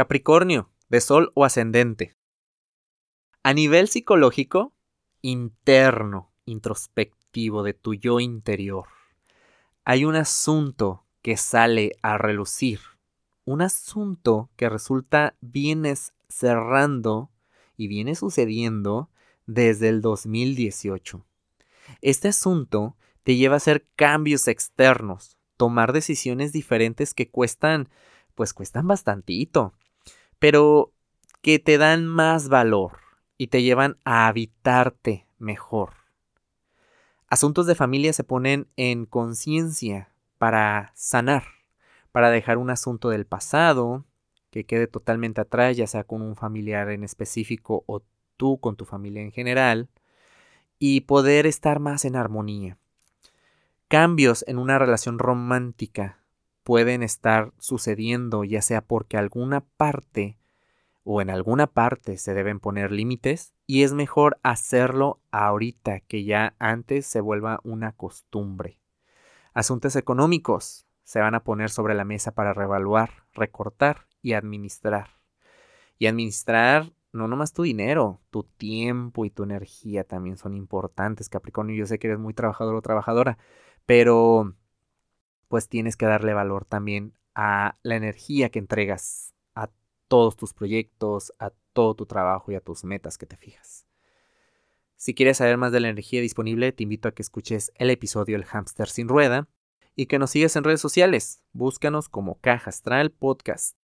Capricornio, de Sol o ascendente. A nivel psicológico, interno, introspectivo de tu yo interior, hay un asunto que sale a relucir. Un asunto que resulta vienes cerrando y viene sucediendo desde el 2018. Este asunto te lleva a hacer cambios externos, tomar decisiones diferentes que cuestan, pues cuestan bastantito, pero que te dan más valor y te llevan a habitarte mejor. Asuntos de familia se ponen en conciencia para sanar, para dejar un asunto del pasado que quede totalmente atrás, ya sea con un familiar en específico o tú con tu familia en general, y poder estar más en armonía. Cambios en una relación romántica pueden estar sucediendo ya sea porque alguna parte o en alguna parte se deben poner límites y es mejor hacerlo ahorita que ya antes se vuelva una costumbre. Asuntos económicos se van a poner sobre la mesa para revaluar, recortar y administrar. Y administrar no nomás tu dinero, tu tiempo y tu energía también son importantes, Capricornio. Yo sé que eres muy trabajador o trabajadora, pero pues tienes que darle valor también a la energía que entregas a todos tus proyectos, a todo tu trabajo y a tus metas que te fijas. Si quieres saber más de la energía disponible, te invito a que escuches el episodio El hámster sin rueda y que nos sigas en redes sociales. Búscanos como Caja Astral Podcast.